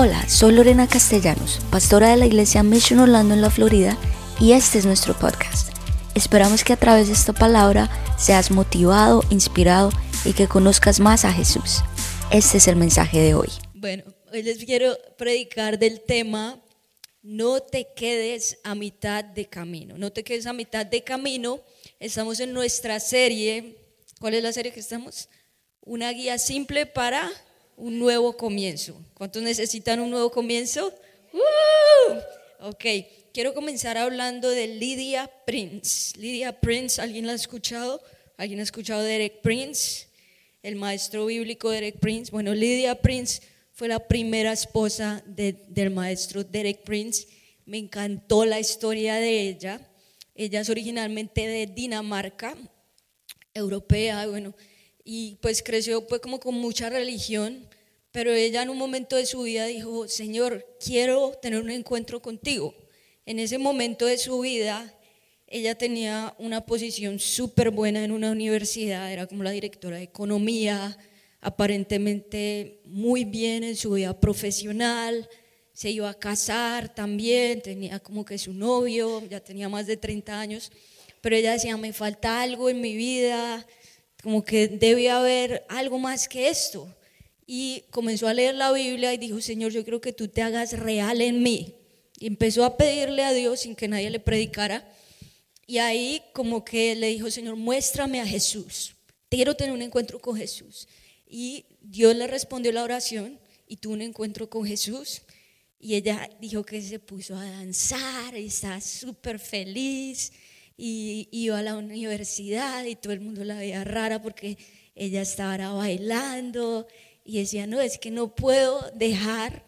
Hola, soy Lorena Castellanos, pastora de la iglesia Mission Orlando en la Florida, y este es nuestro podcast. Esperamos que a través de esta palabra seas motivado, inspirado y que conozcas más a Jesús. Este es el mensaje de hoy. Bueno, hoy les quiero predicar del tema no te quedes a mitad de camino. No te quedes a mitad de camino. Estamos en nuestra serie. ¿Cuál es la serie que estamos? Una guía simple para un nuevo comienzo. ¿Cuántos necesitan un nuevo comienzo? ¡Uh! Ok, quiero comenzar hablando de Lydia Prince. Lydia Prince, ¿alguien la ha escuchado? ¿Alguien ha escuchado de Derek Prince? El maestro bíblico Derek Prince. Bueno, Lydia Prince fue la primera esposa del maestro Derek Prince. Me encantó la historia de ella. Ella es originalmente de Dinamarca, europea, bueno, y pues creció pues como con mucha religión, pero ella en un momento de su vida dijo, Señor, quiero tener un encuentro contigo. En ese momento de su vida, ella tenía una posición súper buena en una universidad, era como la directora de economía, aparentemente muy bien en su vida profesional, se iba a casar también, tenía como que su novio, ya tenía más de 30 años, pero ella decía, me falta algo en mi vida, como que debe haber algo más que esto. Y comenzó a leer la Biblia y dijo, Señor, yo creo que tú te hagas real en mí. Y empezó a pedirle a Dios sin que nadie le predicara. Y ahí como que le dijo, Señor, muéstrame a Jesús. Quiero tener un encuentro con Jesús. Y Dios le respondió la oración y tuvo un encuentro con Jesús. Y ella dijo que se puso a danzar y estaba súper feliz y iba a la universidad y todo el mundo la veía rara porque ella estaba bailando y decía, no, es que no puedo dejar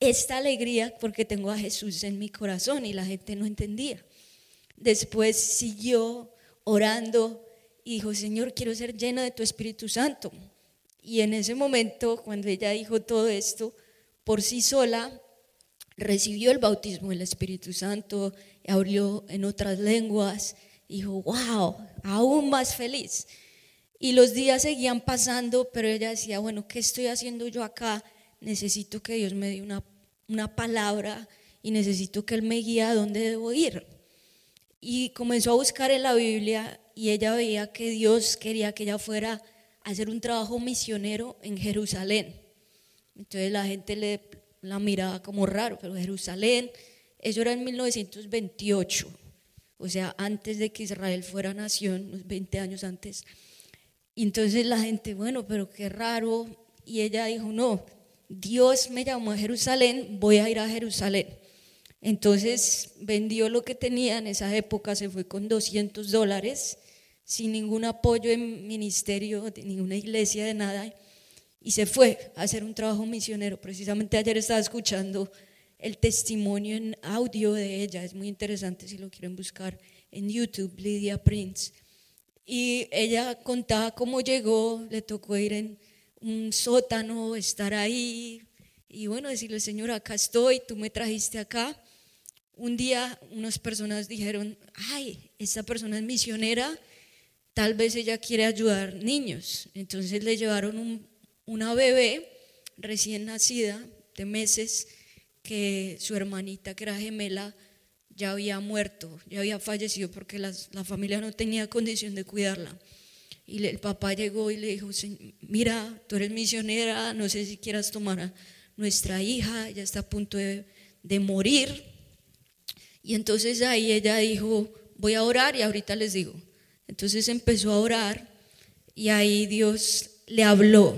esta alegría porque tengo a Jesús en mi corazón y la gente no entendía. Después siguió orando y dijo, Señor, quiero ser llena de tu Espíritu Santo. Y en ese momento, cuando ella dijo todo esto, por sí sola, recibió el bautismo del Espíritu Santo, abrió en otras lenguas, dijo, wow, aún más feliz. Y los días seguían pasando, pero ella decía, bueno, ¿qué estoy haciendo yo acá? Necesito que Dios me dé una, una palabra y necesito que Él me guíe a dónde debo ir. Y comenzó a buscar en la Biblia y ella veía que Dios quería que ella fuera a hacer un trabajo misionero en Jerusalén. Entonces la gente le, la miraba como raro, pero Jerusalén, eso era en 1928, o sea, antes de que Israel fuera nación, unos 20 años antes. Y entonces la gente, bueno, pero qué raro. Y ella dijo, no, Dios me llamó a Jerusalén, voy a ir a Jerusalén. Entonces vendió lo que tenía en esa época, se fue con 200 dólares, sin ningún apoyo en ministerio, de ninguna iglesia, de nada, y se fue a hacer un trabajo misionero. Precisamente ayer estaba escuchando el testimonio en audio de ella, es muy interesante si lo quieren buscar en YouTube, Lydia Prince. Y ella contaba cómo llegó, le tocó ir en un sótano, estar ahí y bueno, decirle, Señor, acá estoy, tú me trajiste acá. Un día unas personas dijeron, ay, esta persona es misionera, tal vez ella quiere ayudar niños. Entonces le llevaron una bebé recién nacida de meses que su hermanita, que era gemela, ya había muerto, ya había fallecido porque la, familia no tenía condición de cuidarla. Y el papá llegó y le dijo, mira, tú eres misionera, no sé si quieras tomar a nuestra hija, ya está a punto de, de morir. Y entonces ahí ella dijo, voy a orar y ahorita les digo. Entonces empezó a orar y ahí Dios le habló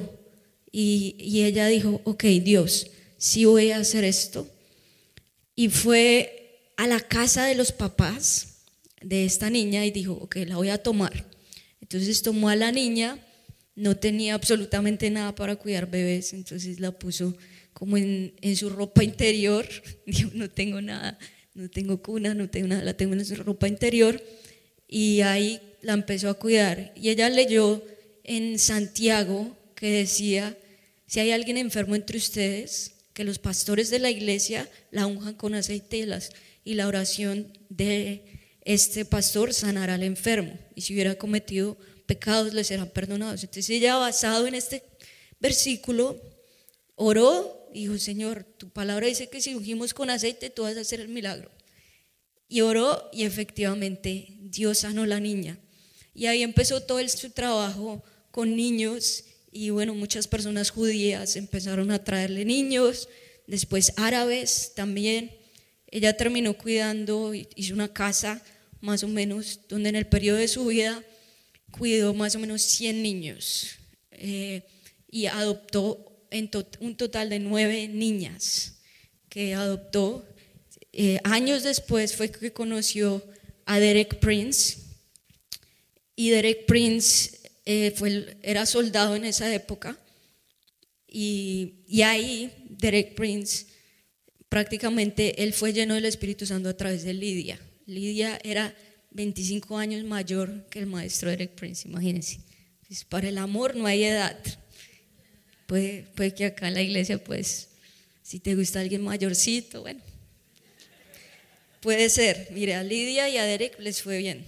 y, y ella dijo, ok, Dios, sí voy a hacer esto. Y fue a la casa de los papás de esta niña y dijo, ok, la voy a tomar. Entonces tomó a la niña, no tenía absolutamente nada para cuidar bebés, entonces la puso como en, su ropa interior, dijo, no tengo nada, no tengo cuna, no tengo nada, la tengo en su ropa interior, y ahí la empezó a cuidar. Y ella leyó en Santiago que decía, si hay alguien enfermo entre ustedes, que los pastores de la iglesia la unjan con aceite las y la oración de este pastor sanará al enfermo. Y si hubiera cometido pecados, le serán perdonados. Entonces ella, basado en este versículo, oró y dijo, Señor, tu palabra dice que si ungimos con aceite, tú vas a hacer el milagro. Y oró y efectivamente Dios sanó la niña. Y ahí empezó todo su trabajo con niños y bueno, muchas personas judías empezaron a traerle niños, después árabes también. Ella terminó cuidando, hizo una casa más o menos, donde en el periodo de su vida cuidó más o menos 100 niños eh, y adoptó en un total de nueve niñas que adoptó. Eh, años después fue que conoció a Derek Prince y Derek Prince eh, fue, era soldado en esa época y, y, ahí Derek Prince prácticamente él fue lleno del Espíritu Santo a través de Lidia. Lidia era 25 años mayor que el maestro Derek Prince, imagínense. Pues, para el amor no hay edad. Puede, puede que acá en la iglesia, pues, si te gusta alguien mayorcito, bueno, puede ser. Mire, a Lidia y a Derek les fue bien.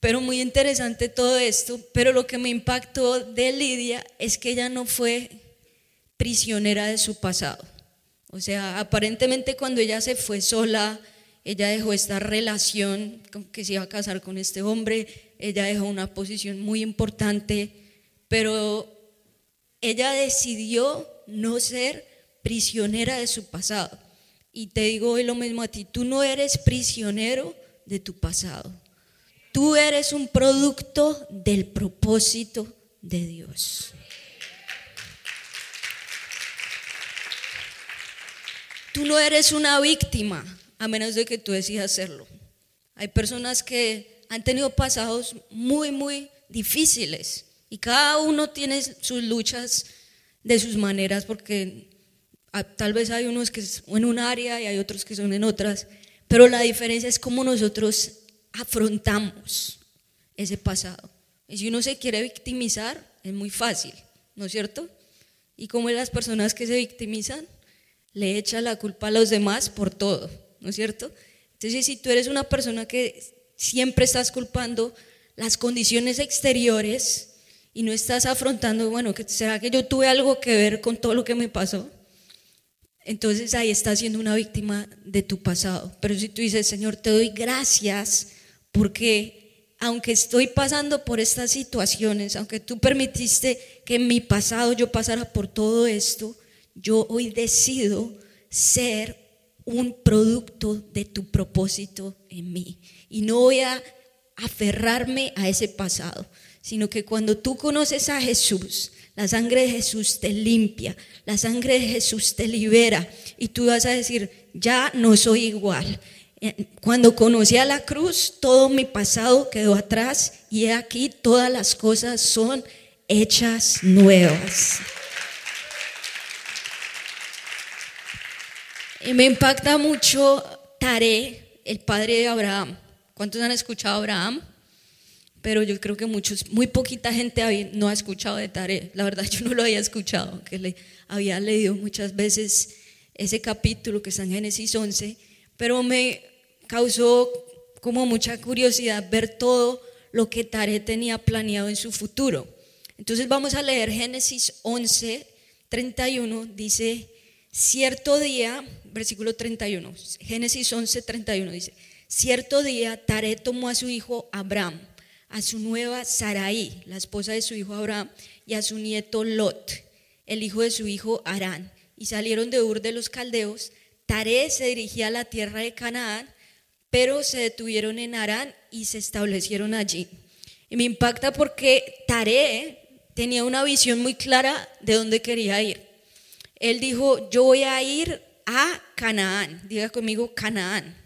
Pero muy interesante todo esto, pero lo que me impactó de Lidia es que ella no fue prisionera de su pasado. O sea, aparentemente cuando ella se fue sola, ella dejó esta relación, que se iba a casar con este hombre, ella dejó una posición muy importante, pero ella decidió no ser prisionera de su pasado. Y te digo hoy lo mismo a ti, tú no eres prisionero de tu pasado. Tú eres un producto del propósito de Dios. Tú no eres una víctima a menos de que tú decidas hacerlo. Hay personas que han tenido pasados muy, muy difíciles y cada uno tiene sus luchas de sus maneras porque ah, tal vez hay unos que son en un área y hay otros que son en otras, pero la diferencia es cómo nosotros afrontamos ese pasado. Y si uno se quiere victimizar, es muy fácil, ¿no es cierto? Y como las personas que se victimizan, le echan la culpa a los demás por todo, ¿no es cierto? Entonces, si tú eres una persona que siempre estás culpando las condiciones exteriores y no estás afrontando, bueno, ¿será que yo tuve algo que ver con todo lo que me pasó? Entonces ahí estás siendo una víctima de tu pasado. Pero si tú dices, Señor, te doy gracias porque aunque estoy pasando por estas situaciones, aunque tú permitiste que en mi pasado yo pasara por todo esto, yo hoy decido ser un producto de tu propósito en mí. Y no voy a aferrarme a ese pasado, sino que cuando tú conoces a Jesús, la sangre de Jesús te limpia, la sangre de Jesús te libera y tú vas a decir, ya no soy igual, eh, cuando conocí a la cruz, todo mi pasado quedó atrás y aquí todas las cosas son hechas nuevas. Me impacta mucho Tare, el padre de Abraham. ¿Cuántos han escuchado a Abraham? Pero yo creo que muchos, muy poquita gente no ha escuchado de Tare. La verdad yo no lo había escuchado, que le había leído muchas veces ese capítulo que está en Génesis 11, pero me causó como mucha curiosidad ver todo lo que Tare tenía planeado en su futuro. Entonces vamos a leer Génesis 11, 31, dice, cierto día, versículo 31, Génesis 11, 31 dice, cierto día Tare tomó a su hijo Abraham, a su nueva Sarai, la esposa de su hijo Abraham, y a su nieto Lot, el hijo de su hijo Arán, y salieron de Ur de los Caldeos. Tare se dirigía a la tierra de Canaán pero se detuvieron en Arán y se establecieron allí. Y me impacta porque Tare tenía una visión muy clara de dónde quería ir. Él dijo, yo voy a ir a Canaán. Diga conmigo, Canaán.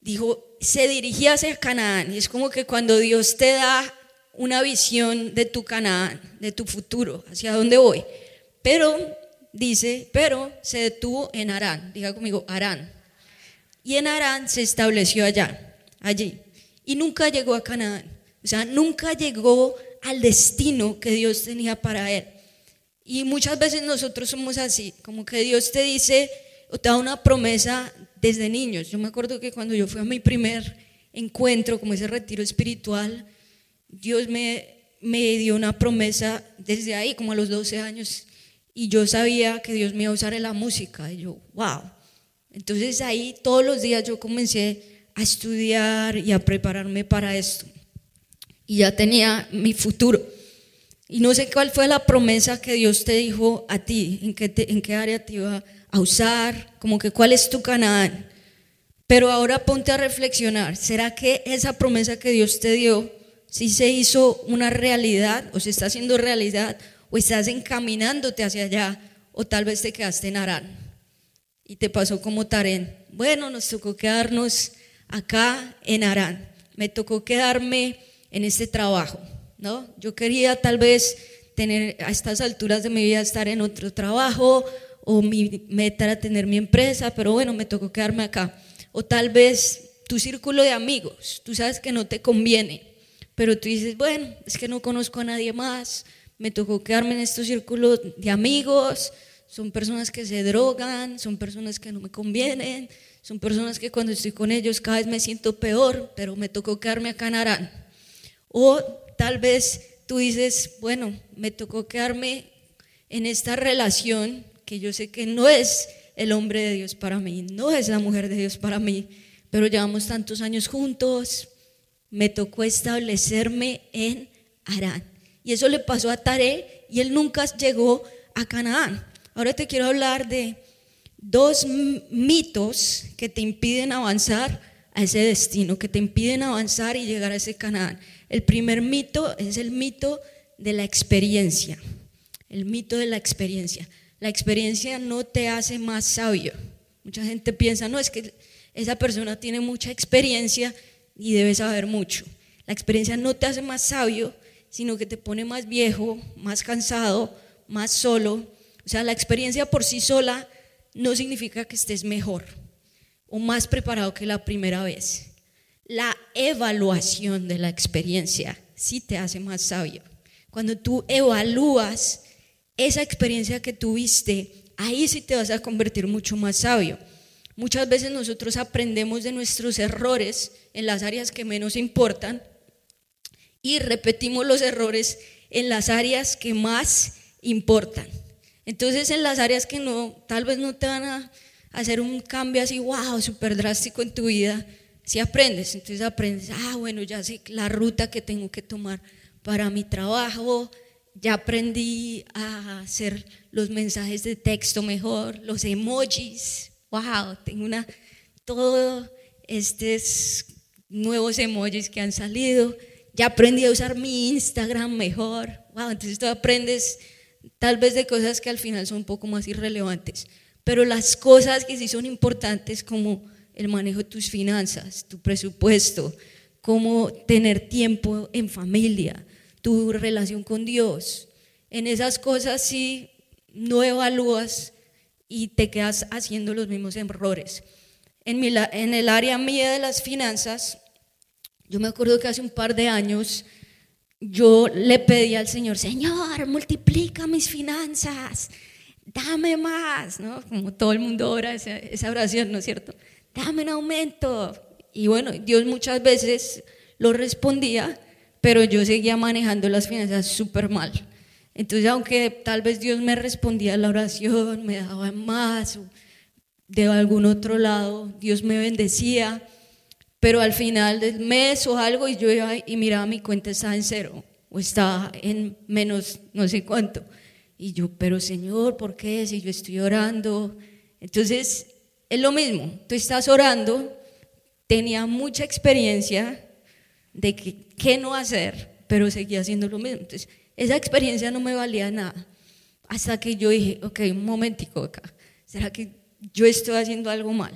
Dijo, se dirigía hacia Canaán. Y es como que cuando Dios te da una visión de tu Canaán, de tu futuro, hacia dónde voy. Pero, dice, pero se detuvo en Arán. Diga conmigo, Arán y en Arán se estableció allá, allí. Y nunca llegó a Canaán. O sea, nunca llegó al destino que Dios tenía para él. Y muchas veces nosotros somos así, como que Dios te dice o te da una promesa desde niños. Yo me acuerdo que cuando yo fui a mi primer encuentro, como ese retiro espiritual, Dios me, me dio una promesa desde ahí, como a los 12 años, y yo sabía que Dios me iba a usar en la música. Y yo, wow. Entonces ahí todos los días yo comencé a estudiar y a prepararme para esto. Y ya tenía mi futuro. Y no sé cuál fue la promesa que Dios te dijo a ti, en qué, en qué área te iba a usar, como que cuál es tu Canaán. Pero ahora ponte a reflexionar, ¿será que esa promesa que Dios te dio, si se hizo una realidad o se está haciendo realidad o estás encaminándote hacia allá o tal vez te quedaste en Arán y te pasó como Tarén? Bueno, nos tocó quedarnos acá en Arán, me tocó quedarme en este trabajo, ¿no? Yo quería tal vez tener a estas alturas de mi vida estar en otro trabajo o mi meta era tener mi empresa, pero bueno, me tocó quedarme acá. O tal vez tu círculo de amigos, tú sabes que no te conviene, pero tú dices, bueno, es que no conozco a nadie más, me tocó quedarme en estos círculos de amigos, son personas que se drogan, son personas que no me convienen, son personas que cuando estoy con ellos cada vez me siento peor, pero me tocó quedarme acá en Arán. O tal vez tú dices, bueno, me tocó quedarme en esta relación que yo sé que no es el hombre de Dios para mí, no es la mujer de Dios para mí, pero llevamos tantos años juntos, me tocó establecerme en Arán. Y eso le pasó a Taré y él nunca llegó a Canaán. Ahora te quiero hablar de dos mitos que te impiden avanzar a ese destino, que te impiden avanzar y llegar a ese Canaán. El primer mito es el mito de la experiencia, el mito de la experiencia. La experiencia no te hace más sabio. Mucha gente piensa, no, es que esa persona tiene mucha experiencia y debe saber mucho. La experiencia no te hace más sabio, sino que te pone más viejo, más cansado, más solo. O sea, la experiencia por sí sola no significa que estés mejor o más preparado que la primera vez. La evaluación de la experiencia sí te hace más sabio. Cuando tú evalúas esa experiencia que tuviste, ahí sí te vas a convertir mucho más sabio. Muchas veces nosotros aprendemos de nuestros errores en las áreas que menos importan y repetimos los errores en las áreas que más importan. Entonces en las áreas que no, tal vez no te van a hacer un cambio así, wow, súper drástico en tu vida, si aprendes, entonces aprendes, ah, bueno, ya sé la ruta que tengo que tomar para mi trabajo, ya aprendí a hacer los mensajes de texto mejor, los emojis. Wow, tengo una todos estos nuevos emojis que han salido. Ya aprendí a usar mi Instagram mejor. Wow, entonces tú aprendes tal vez de cosas que al final son un poco más irrelevantes, pero las cosas que sí son importantes como el manejo de tus finanzas, tu presupuesto, cómo tener tiempo en familia, tu relación con Dios. En esas cosas sí no evalúas y te quedas haciendo los mismos errores. En, el área mía de las finanzas, yo me acuerdo que hace un par de años yo le pedí al Señor, Señor, multiplica mis finanzas, dame más, ¿no? Como todo el mundo ora esa oración, ¿no es cierto? Dame un aumento. Y bueno, Dios muchas veces lo respondía, pero yo seguía manejando las finanzas súper mal. Entonces, aunque tal vez Dios me respondía a la oración, me daba más, de algún otro lado, Dios me bendecía, pero al final del mes o algo, y yo iba y miraba mi cuenta estaba en cero, o estaba en menos no sé cuánto. Y yo, pero Señor, ¿por qué? Si yo estoy orando. Entonces, es lo mismo, tú estás orando, tenía mucha experiencia, de qué no hacer, pero seguía haciendo lo mismo. Entonces, esa experiencia no me valía nada. Hasta que yo dije, ok, un momentico acá, ¿será que yo estoy haciendo algo mal?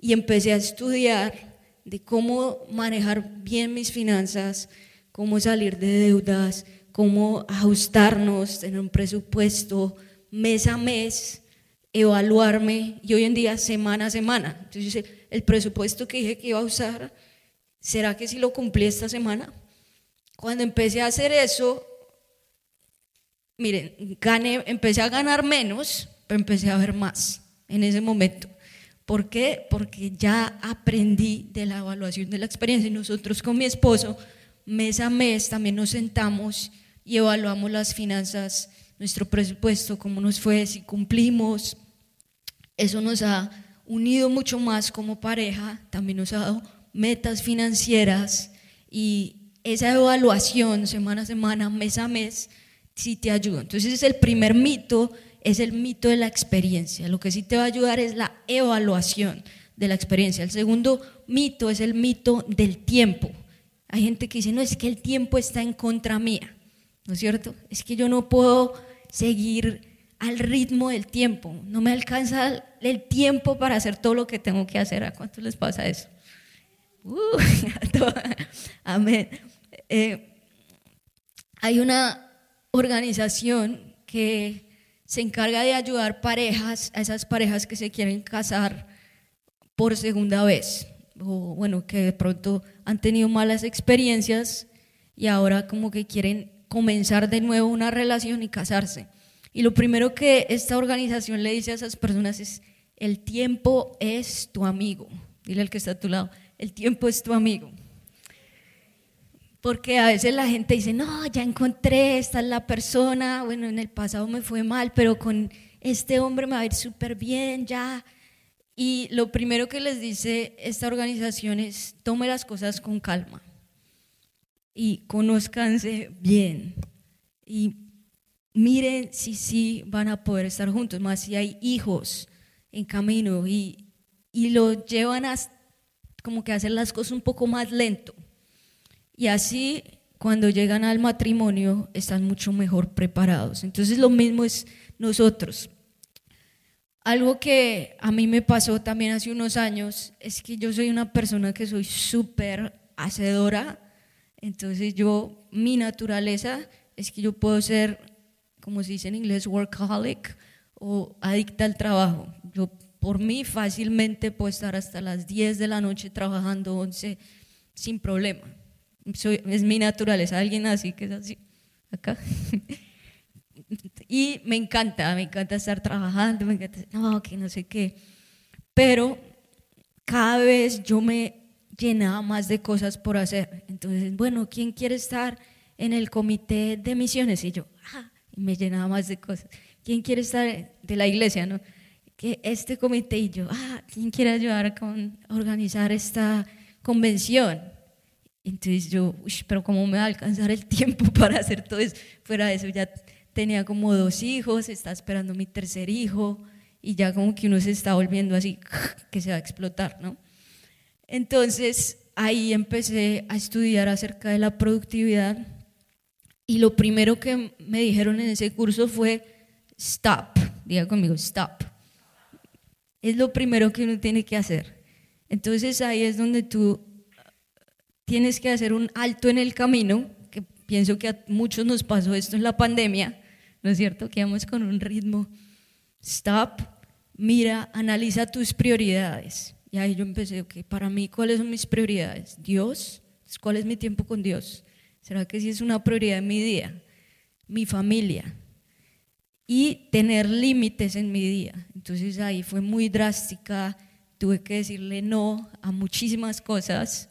Y empecé a estudiar de cómo manejar bien mis finanzas, cómo salir de deudas, cómo ajustarnos, tener un presupuesto mes a mes, evaluarme y hoy en día semana a semana. Entonces, el presupuesto que dije que iba a usar ¿será que si lo cumplí esta semana? Cuando empecé a hacer eso, miren, gané, empecé a ganar menos, pero empecé a ver más en ese momento. ¿Por qué? Porque ya aprendí de la evaluación de la experiencia y nosotros con mi esposo, mes a mes, también nos sentamos y evaluamos las finanzas nuestro presupuesto, cómo nos fue, si cumplimos. Eso nos ha unido mucho más como pareja, también nos ha dado metas financieras y esa evaluación semana a semana, mes a mes, sí te ayuda. Entonces el primer mito es el mito de la experiencia. Lo que sí te va a ayudar es la evaluación de la experiencia. El segundo mito es el mito del tiempo. Hay gente que dice, no, es que el tiempo está en contra mía, ¿no es cierto? Es que yo no puedo seguir al ritmo del tiempo, no me alcanza el tiempo para hacer todo lo que tengo que hacer. ¿A cuánto les pasa eso? Uh, amén. Eh, hay una organización que se encarga de ayudar parejas, a esas parejas que se quieren casar por segunda vez, o bueno, que de pronto han tenido malas experiencias y ahora como que quieren comenzar de nuevo una relación y casarse. Y lo primero que esta organización le dice a esas personas es, el tiempo es tu amigo. Dile al que está a tu lado, el tiempo es tu amigo. Porque a veces la gente dice, no, ya encontré, esta es la persona, bueno, en el pasado me fue mal, pero con este hombre me va a ir súper bien, ya y lo primero que les dice esta organización es, tome las cosas con calma y conózcanse bien y miren si sí van a poder estar juntos, más si hay hijos en camino y, y lo llevan a como que hacer las cosas un poco más lento. Y así cuando llegan al matrimonio están mucho mejor preparados. Entonces lo mismo es nosotros. Algo que a mí me pasó también hace unos años es que yo soy una persona que soy súper hacedora, entonces yo, mi naturaleza es que yo puedo ser, como se dice en inglés, workaholic o adicta al trabajo. Yo por mí fácilmente puedo estar hasta las 10 de la noche trabajando 11 sin problema. es mi naturaleza, alguien así que es así, acá. Y me encanta, me encanta estar trabajando, me encanta, no, que no sé qué. Pero cada vez yo me llenaba más de cosas por hacer. Entonces, bueno, ¿quién quiere estar en el comité de misiones? Y yo, ah, y me llenaba más de cosas. ¿Quién quiere estar de la iglesia, no? Que este comité y yo, ah, ¿quién quiere ayudar con organizar esta convención? Entonces yo, uy, pero ¿cómo me va a alcanzar el tiempo para hacer todo eso? Fuera de eso ya tenía como dos hijos, está esperando mi tercer hijo y ya como que uno se está volviendo así, que se va a explotar, ¿no? Entonces ahí empecé a estudiar acerca de la productividad y lo primero que me dijeron en ese curso fue stop, diga conmigo, stop. Es lo primero que uno tiene que hacer. Entonces ahí es donde tú tienes que hacer un alto en el camino, que pienso que a muchos nos pasó esto en la pandemia, ¿no es cierto? Que vamos con un ritmo. Stop, mira, analiza tus prioridades. Y ahí yo empecé, ok, para mí, ¿cuáles son mis prioridades? Dios, ¿cuál es mi tiempo con Dios? ¿Será que sí es una prioridad en mi día? Mi familia. Y tener límites en mi día. Entonces ahí fue muy drástica, tuve que decirle no a muchísimas cosas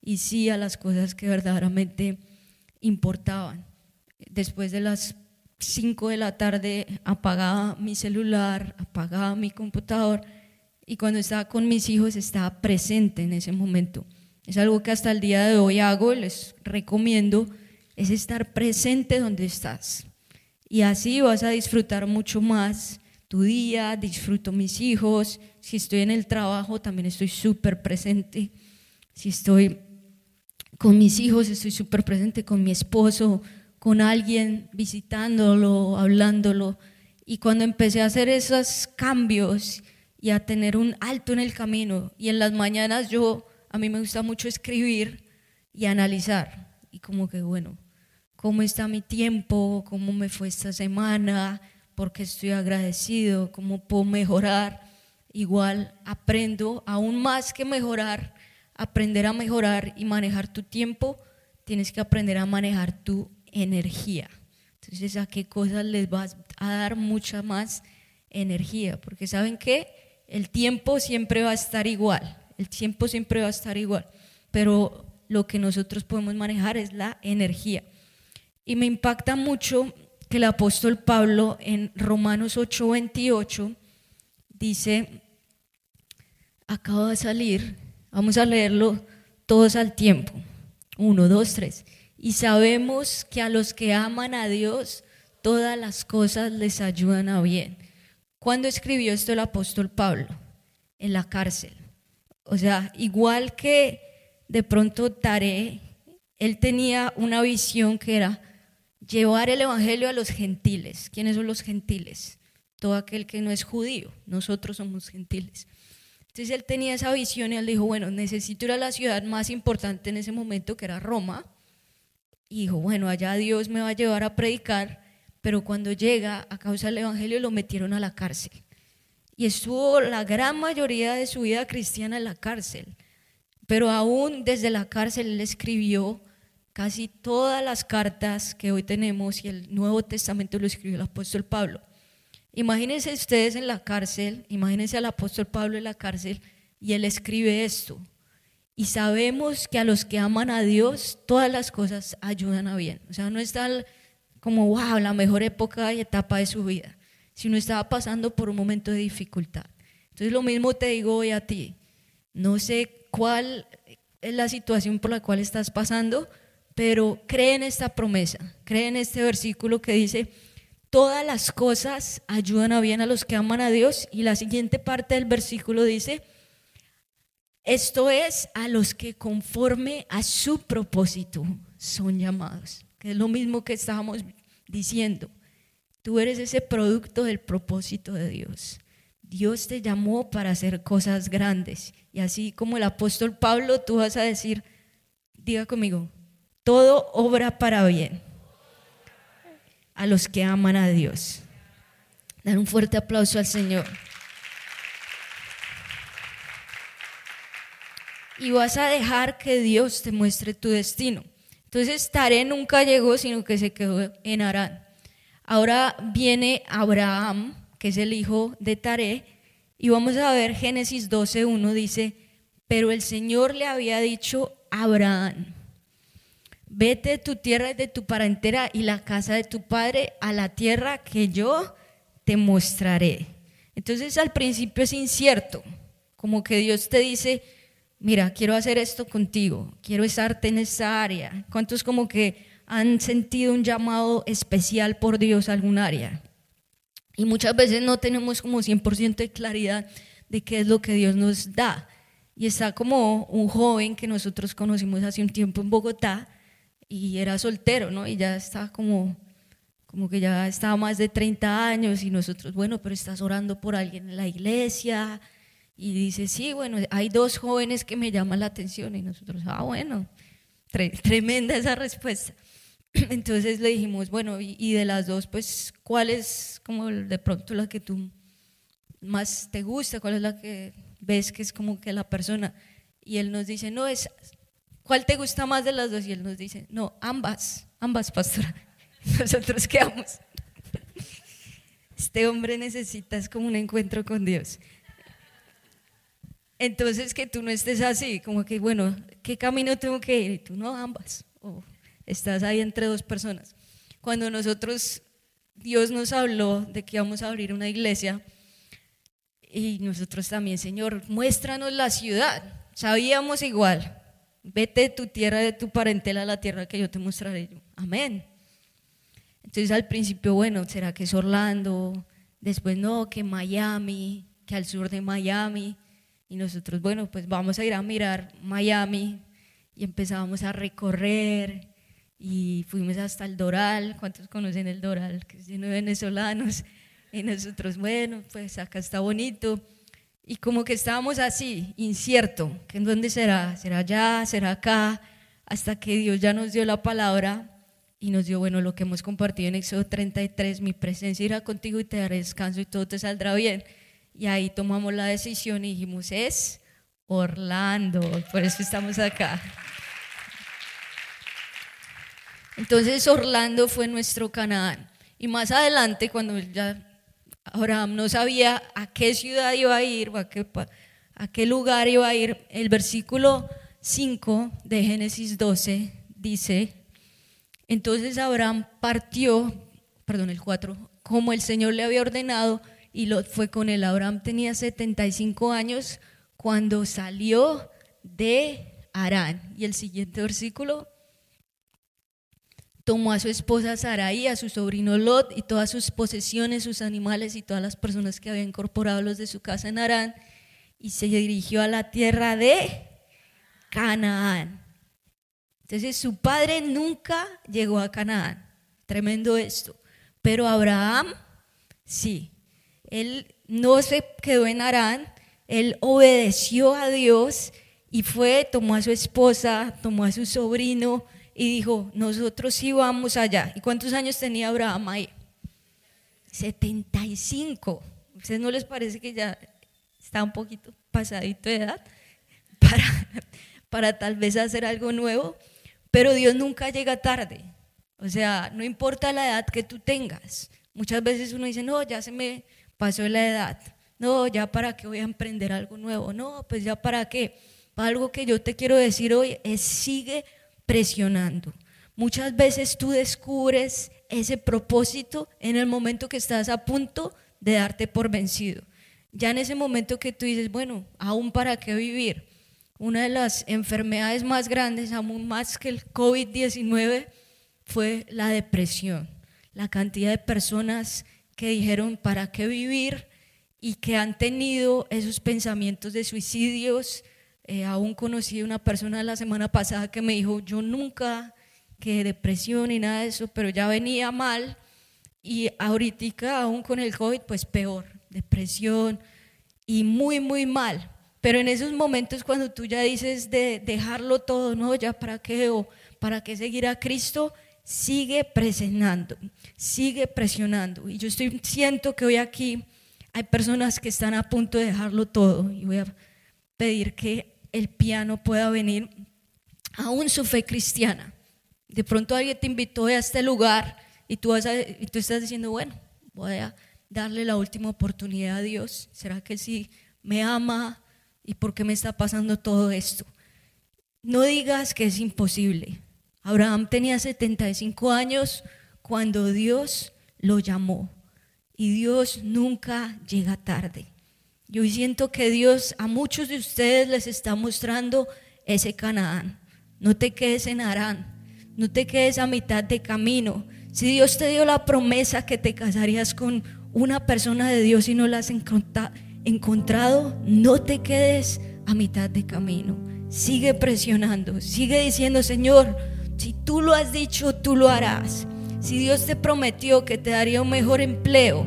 y sí a las cosas que verdaderamente importaban. Después de las 5 de la tarde apagaba mi celular, apagaba mi computador y cuando estaba con mis hijos estaba presente en ese momento. Es algo que hasta el día de hoy hago, les recomiendo, es estar presente donde estás. Y así vas a disfrutar mucho más tu día, disfruto mis hijos, si estoy en el trabajo también estoy súper presente, si estoy con mis hijos estoy súper presente, con mi esposo, con alguien, visitándolo, hablándolo. Y cuando empecé a hacer esos cambios y a tener un alto en el camino, y en las mañanas yo, a mí me gusta mucho escribir y analizar. Y como que, bueno, ¿cómo está mi tiempo? ¿Cómo me fue esta semana? ¿Por qué estoy agradecido? ¿Cómo puedo mejorar? Igual aprendo, aún más que mejorar, aprender a mejorar y manejar tu tiempo, tienes que aprender a manejar tu energía. Entonces, ¿a qué cosas les vas a dar mucha más energía? Porque saben que el tiempo siempre va a estar igual, el tiempo siempre va a estar igual, pero lo que nosotros podemos manejar es la energía. Y me impacta mucho que el apóstol Pablo en Romanos 8:28 dice, acaba de salir, vamos a leerlo todos al tiempo. Uno, dos, tres. Y sabemos que a los que aman a Dios, todas las cosas les ayudan a bien. ¿Cuándo escribió esto el apóstol Pablo? En la cárcel. O sea, igual que de pronto Taré, él tenía una visión que era llevar el Evangelio a los gentiles. ¿Quiénes son los gentiles? Todo aquel que no es judío. Nosotros somos gentiles. Entonces él tenía esa visión y él dijo, bueno, necesito ir a la ciudad más importante en ese momento, que era Roma. Y dijo, bueno, allá Dios me va a llevar a predicar, pero cuando llega a causa del Evangelio lo metieron a la cárcel. Y estuvo la gran mayoría de su vida cristiana en la cárcel. Pero aún desde la cárcel él escribió casi todas las cartas que hoy tenemos y el Nuevo Testamento lo escribió el apóstol Pablo. Imagínense ustedes en la cárcel, imagínense al apóstol Pablo en la cárcel y él escribe esto. Y sabemos que a los que aman a Dios, todas las cosas ayudan a bien. O sea, no está como, wow, la mejor época y etapa de su vida, sino estaba pasando por un momento de dificultad. Entonces lo mismo te digo hoy a ti. No sé cuál es la situación por la cual estás pasando, pero cree en esta promesa, cree en este versículo que dice, todas las cosas ayudan a bien a los que aman a Dios. Y la siguiente parte del versículo dice, esto es a los que conforme a su propósito son llamados, es lo mismo que estábamos diciendo. Tú eres ese producto del propósito de Dios. Dios te llamó para hacer cosas grandes. Y así como el apóstol Pablo, tú vas a decir, diga conmigo, todo obra para bien a los que aman a Dios. Dar un fuerte aplauso al Señor. Y vas a dejar que Dios te muestre tu destino. Entonces Taré nunca llegó, sino que se quedó en Arán. Ahora viene Abraham, que es el hijo de Taré, y vamos a ver Génesis 12.1 dice, pero el Señor le había dicho a Abraham, vete de tu tierra y de tu parentela y la casa de tu padre a la tierra que yo te mostraré. Entonces al principio es incierto, como que Dios te dice, mira, quiero hacer esto contigo, quiero estarte en esa área. ¿Cuántos como que han sentido un llamado especial por Dios a algún área? Y muchas veces no tenemos como 100% de claridad de qué es lo que Dios nos da. Y está como un joven que nosotros conocimos hace un tiempo en Bogotá, y era soltero, ¿no? Y ya estaba como, como que ya estaba más de 30 años y nosotros, bueno, pero estás orando por alguien en la iglesia. Y dice, sí, bueno, hay dos jóvenes que me llaman la atención y nosotros, ah, bueno, tremenda esa respuesta. Entonces le dijimos, bueno, y, y, de las dos, pues, ¿cuál es como de pronto la que tú más te gusta? ¿Cuál es la que ves que es como que la persona? Y él nos dice, no, es ¿cuál te gusta más de las dos? Y él nos dice, no, ambas, ambas, pastora. Nosotros quedamos. Este hombre necesita es como un encuentro con Dios. Entonces que tú no estés así, como que, bueno, ¿qué camino tengo que ir? Y tú no, ambas. O estás ahí entre dos personas. Cuando nosotros, Dios nos habló de que íbamos a abrir una iglesia, y nosotros también, Señor, muéstranos la ciudad. Sabíamos igual, vete de tu tierra, de tu parentela a la tierra que yo te mostraré. Amén. Entonces al principio, bueno, ¿será que es Orlando? Después no, que Miami, que al sur de Miami. Y nosotros, bueno, pues vamos a ir a mirar Miami. Y empezábamos a recorrer y fuimos hasta el Doral. ¿Cuántos conocen el Doral? Que es lleno de venezolanos. Y nosotros, bueno, pues acá está bonito. Y como que estábamos así, incierto, que en dónde será, será allá, será acá, hasta que Dios ya nos dio la palabra y nos dio, bueno, lo que hemos compartido en Éxodo 33, mi presencia irá contigo y te daré descanso y todo te saldrá bien. Y ahí tomamos la decisión y dijimos, es Orlando, por eso estamos acá. Entonces Orlando fue nuestro Canaán. Y más adelante, cuando ya Abraham no sabía a qué ciudad iba a ir o a qué, a qué lugar iba a ir. El versículo 5 de Génesis 12 dice, entonces Abraham partió perdón, el 4, como el Señor le había ordenado y Lot fue con él. Abraham tenía 75 años cuando salió de Arán. Y el siguiente versículo, tomó a su esposa Sarai, a su sobrino Lot y todas sus posesiones, sus animales y todas las personas que había incorporado los de su casa en Arán y se dirigió a la tierra de Canaán. Entonces su padre nunca llegó a Canaán. Tremendo esto. Pero Abraham, sí. Él no se quedó en Arán, él obedeció a Dios y fue, tomó a su esposa, tomó a su sobrino y dijo, nosotros sí vamos allá. ¿Y cuántos años tenía Abraham ahí? 75. ustedes no les parece que ya está un poquito pasadito de edad para, para tal vez hacer algo nuevo? Pero Dios nunca llega tarde. O sea, no importa la edad que tú tengas. Muchas veces uno dice, no, ya se me pasó la edad. No, ya para qué voy a emprender algo nuevo. No, pues ya para qué. Algo que yo te quiero decir hoy es sigue presionando. Muchas veces tú descubres ese propósito en el momento que estás a punto de darte por vencido. Ya en ese momento que tú dices, bueno, aún para qué vivir. Una de las enfermedades más grandes, aún más que el COVID-19, fue la depresión. La cantidad de personas que dijeron, ¿para qué vivir? Y que han tenido esos pensamientos de suicidios, eh, aún conocí una persona la semana pasada que me dijo, yo nunca, que depresión y nada de eso, pero ya venía mal. Y ahorita aún con el COVID, pues peor, depresión y muy, muy mal. Pero en esos momentos cuando tú ya dices de dejarlo todo, no, ya para qué o para qué seguir a Cristo, sigue presionando, sigue presionando. Y yo estoy, siento que hoy aquí hay personas que están a punto de dejarlo todo y voy a pedir que el piano pueda venir, aún su fe cristiana. De pronto alguien te invitó a este lugar y tú, vas y tú estás diciendo, bueno, voy a darle la última oportunidad a Dios. ¿Será que sí me ama y por qué me está pasando todo esto? No digas que es imposible. Abraham tenía 75 años cuando Dios lo llamó y Dios nunca llega tarde. Yo siento que Dios a muchos de ustedes les está mostrando ese Canaán. No te quedes en Arán, no te quedes a mitad de camino. Si Dios te dio la promesa que te casarías con una persona de Dios y no la has encontrado, no te quedes a mitad de camino. Sigue presionando, sigue diciendo, Señor, si tú lo has dicho, tú lo harás. Si Dios te prometió que te daría un mejor empleo,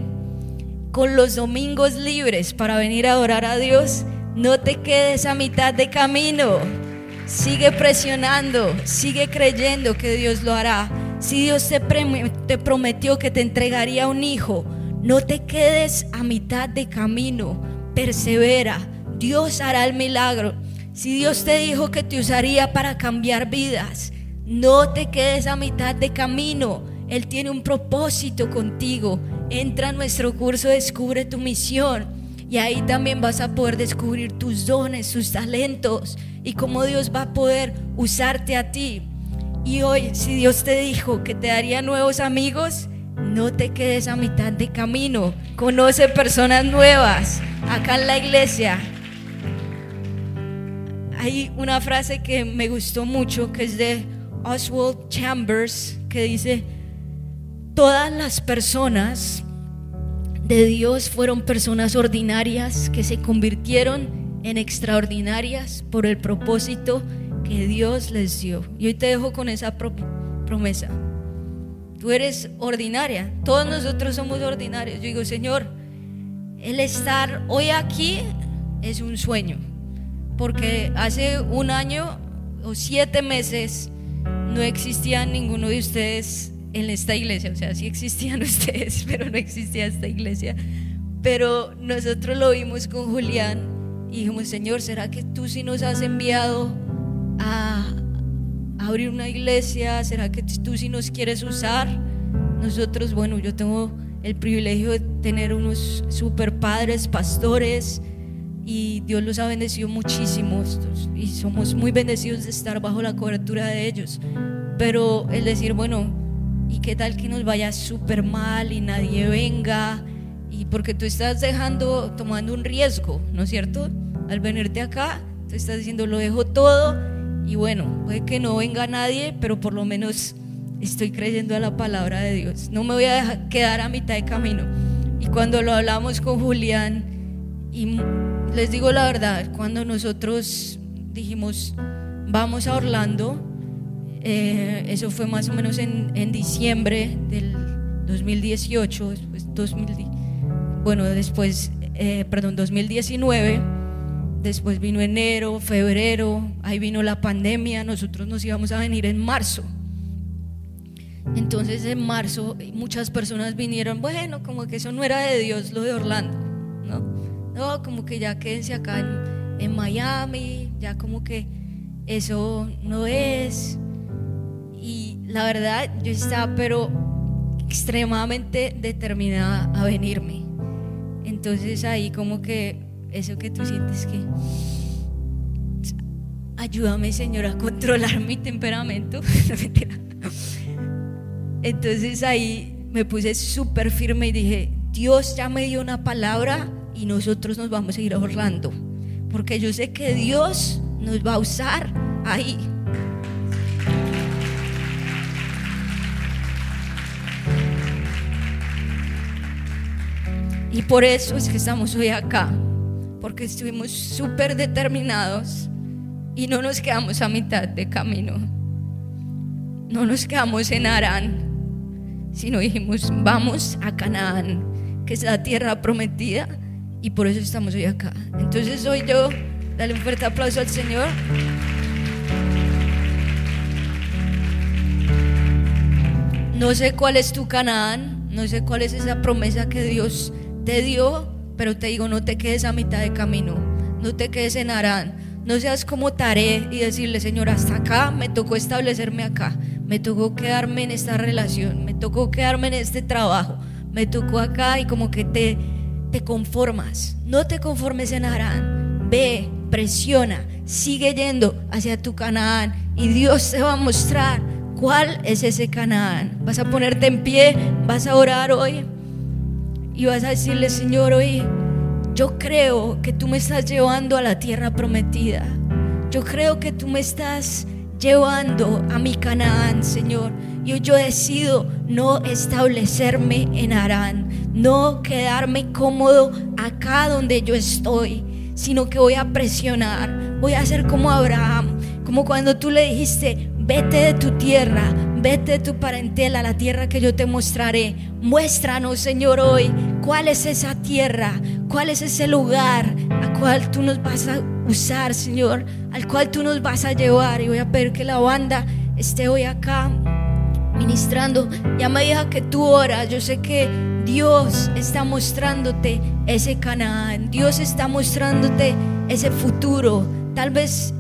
con los domingos libres para venir a adorar a Dios, no te quedes a mitad de camino. Sigue presionando, sigue creyendo que Dios lo hará. Si Dios te, te prometió que te entregaría un hijo, no te quedes a mitad de camino. Persevera, Dios hará el milagro. Si Dios te dijo que te usaría para cambiar vidas, no te quedes a mitad de camino. Él tiene un propósito contigo. Entra a nuestro curso Descubre tu misión y ahí también vas a poder descubrir tus dones, tus talentos y cómo Dios va a poder usarte a ti. Y hoy, si Dios te dijo que te daría nuevos amigos, no te quedes a mitad de camino. Conoce personas nuevas acá en la iglesia. Hay una frase que me gustó mucho que es de Oswald Chambers que dice, todas las personas de Dios fueron personas ordinarias que se convirtieron en extraordinarias por el propósito que Dios les dio. Y hoy te dejo con esa promesa. Tú eres ordinaria, todos nosotros somos ordinarios. Yo digo, Señor, el estar hoy aquí es un sueño, porque hace un año o siete meses no existía ninguno de ustedes en esta iglesia, o sea, sí existían ustedes, pero no existía esta iglesia. Pero nosotros lo vimos con Julián y dijimos, Señor, ¿será que tú sí nos has enviado a abrir una iglesia? ¿Será que tú sí nos quieres usar? Nosotros, bueno, yo tengo el privilegio de tener unos super padres, pastores, y Dios los ha bendecido muchísimo y somos muy bendecidos de estar bajo la cobertura de ellos. Pero el decir, bueno, y qué tal que nos vaya súper mal y nadie venga y porque tú estás dejando, tomando un riesgo, ¿no es cierto? Al venirte acá, tú estás diciendo lo dejo todo y bueno, puede que no venga nadie, pero por lo menos estoy creyendo a la palabra de Dios. No me voy a quedar a mitad de camino. Y cuando lo hablamos con Julián, y les digo la verdad, cuando nosotros dijimos, vamos a Orlando, eh, eso fue más o menos en, diciembre del 2018, después 2000, bueno, después, eh, perdón, 2019, después vino enero, febrero, ahí vino la pandemia, nosotros nos íbamos a venir en marzo. Entonces en marzo muchas personas vinieron, bueno, como que eso no era de Dios lo de Orlando, ¿no? No, como que ya quédense acá en, Miami, ya como que eso no es. Y la verdad, yo estaba pero extremadamente determinada a venirme. Entonces ahí como que eso que tú sientes que ayúdame Señor a controlar mi temperamento. Entonces ahí me puse súper firme y dije, Dios ya me dio una palabra y nosotros nos vamos a ir a Orlando. Porque yo sé que Dios nos va a usar ahí. Y por eso es que estamos hoy acá, porque estuvimos súper determinados y no nos quedamos a mitad de camino. No nos quedamos en Arán, sino dijimos, vamos a Canaán, que es la tierra prometida, y por eso estamos hoy acá. Entonces hoy yo, dale un fuerte aplauso al Señor. No sé cuál es tu Canaán, no sé cuál es esa promesa que Dios te dio, pero te digo, no te quedes a mitad de camino, no te quedes en Arán, no seas como Taré y decirle, Señor, hasta acá me tocó establecerme acá, me tocó quedarme en esta relación, me tocó quedarme en este trabajo, me tocó acá y como que te, te conformas, no te conformes en Arán, ve, presiona, sigue yendo hacia tu Canaán y Dios te va a mostrar ¿Cuál es ese Canaán? Vas a ponerte en pie, vas a orar hoy y vas a decirle, Señor, hoy yo creo que tú me estás llevando a la tierra prometida. Yo creo que tú me estás llevando a mi Canaán, Señor. Y yo decido no establecerme en Arán, no quedarme cómodo acá donde yo estoy, sino que voy a presionar, voy a ser como Abraham, como cuando tú le dijiste, Vete de tu tierra, vete de tu parentela, la tierra que yo te mostraré. Muéstranos, Señor, hoy cuál es esa tierra, cuál es ese lugar a cual tú nos vas a usar, Señor, al cual tú nos vas a llevar. Y voy a pedir que la banda esté hoy acá ministrando. Ya me dijo que tú oras. Yo sé que Dios está mostrándote ese Canaán. Dios está mostrándote ese futuro. Tal vez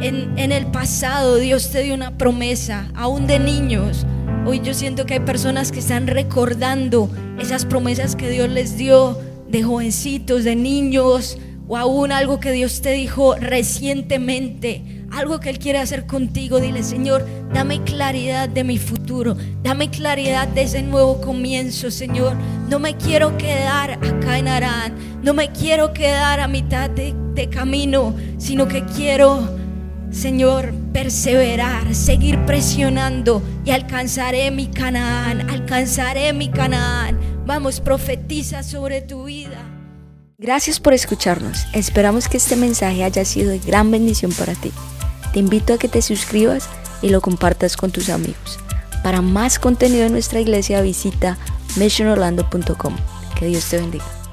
en, el pasado Dios te dio una promesa, aún de niños. Hoy yo siento que hay personas que están recordando esas promesas que Dios les dio de jovencitos, de niños, o aún algo que Dios te dijo recientemente, algo que Él quiere hacer contigo. Dile, Señor, dame claridad de mi futuro, dame claridad de ese nuevo comienzo, Señor. No me quiero quedar acá en Arán, no me quiero quedar a mitad de, de camino, sino que quiero Señor, perseverar, seguir presionando y alcanzaré mi Canaán, alcanzaré mi Canaán. Vamos, profetiza sobre tu vida. Gracias por escucharnos. Esperamos que este mensaje haya sido de gran bendición para ti. Te invito a que te suscribas y lo compartas con tus amigos. Para más contenido de nuestra iglesia visita missionorlando.com. Que Dios te bendiga.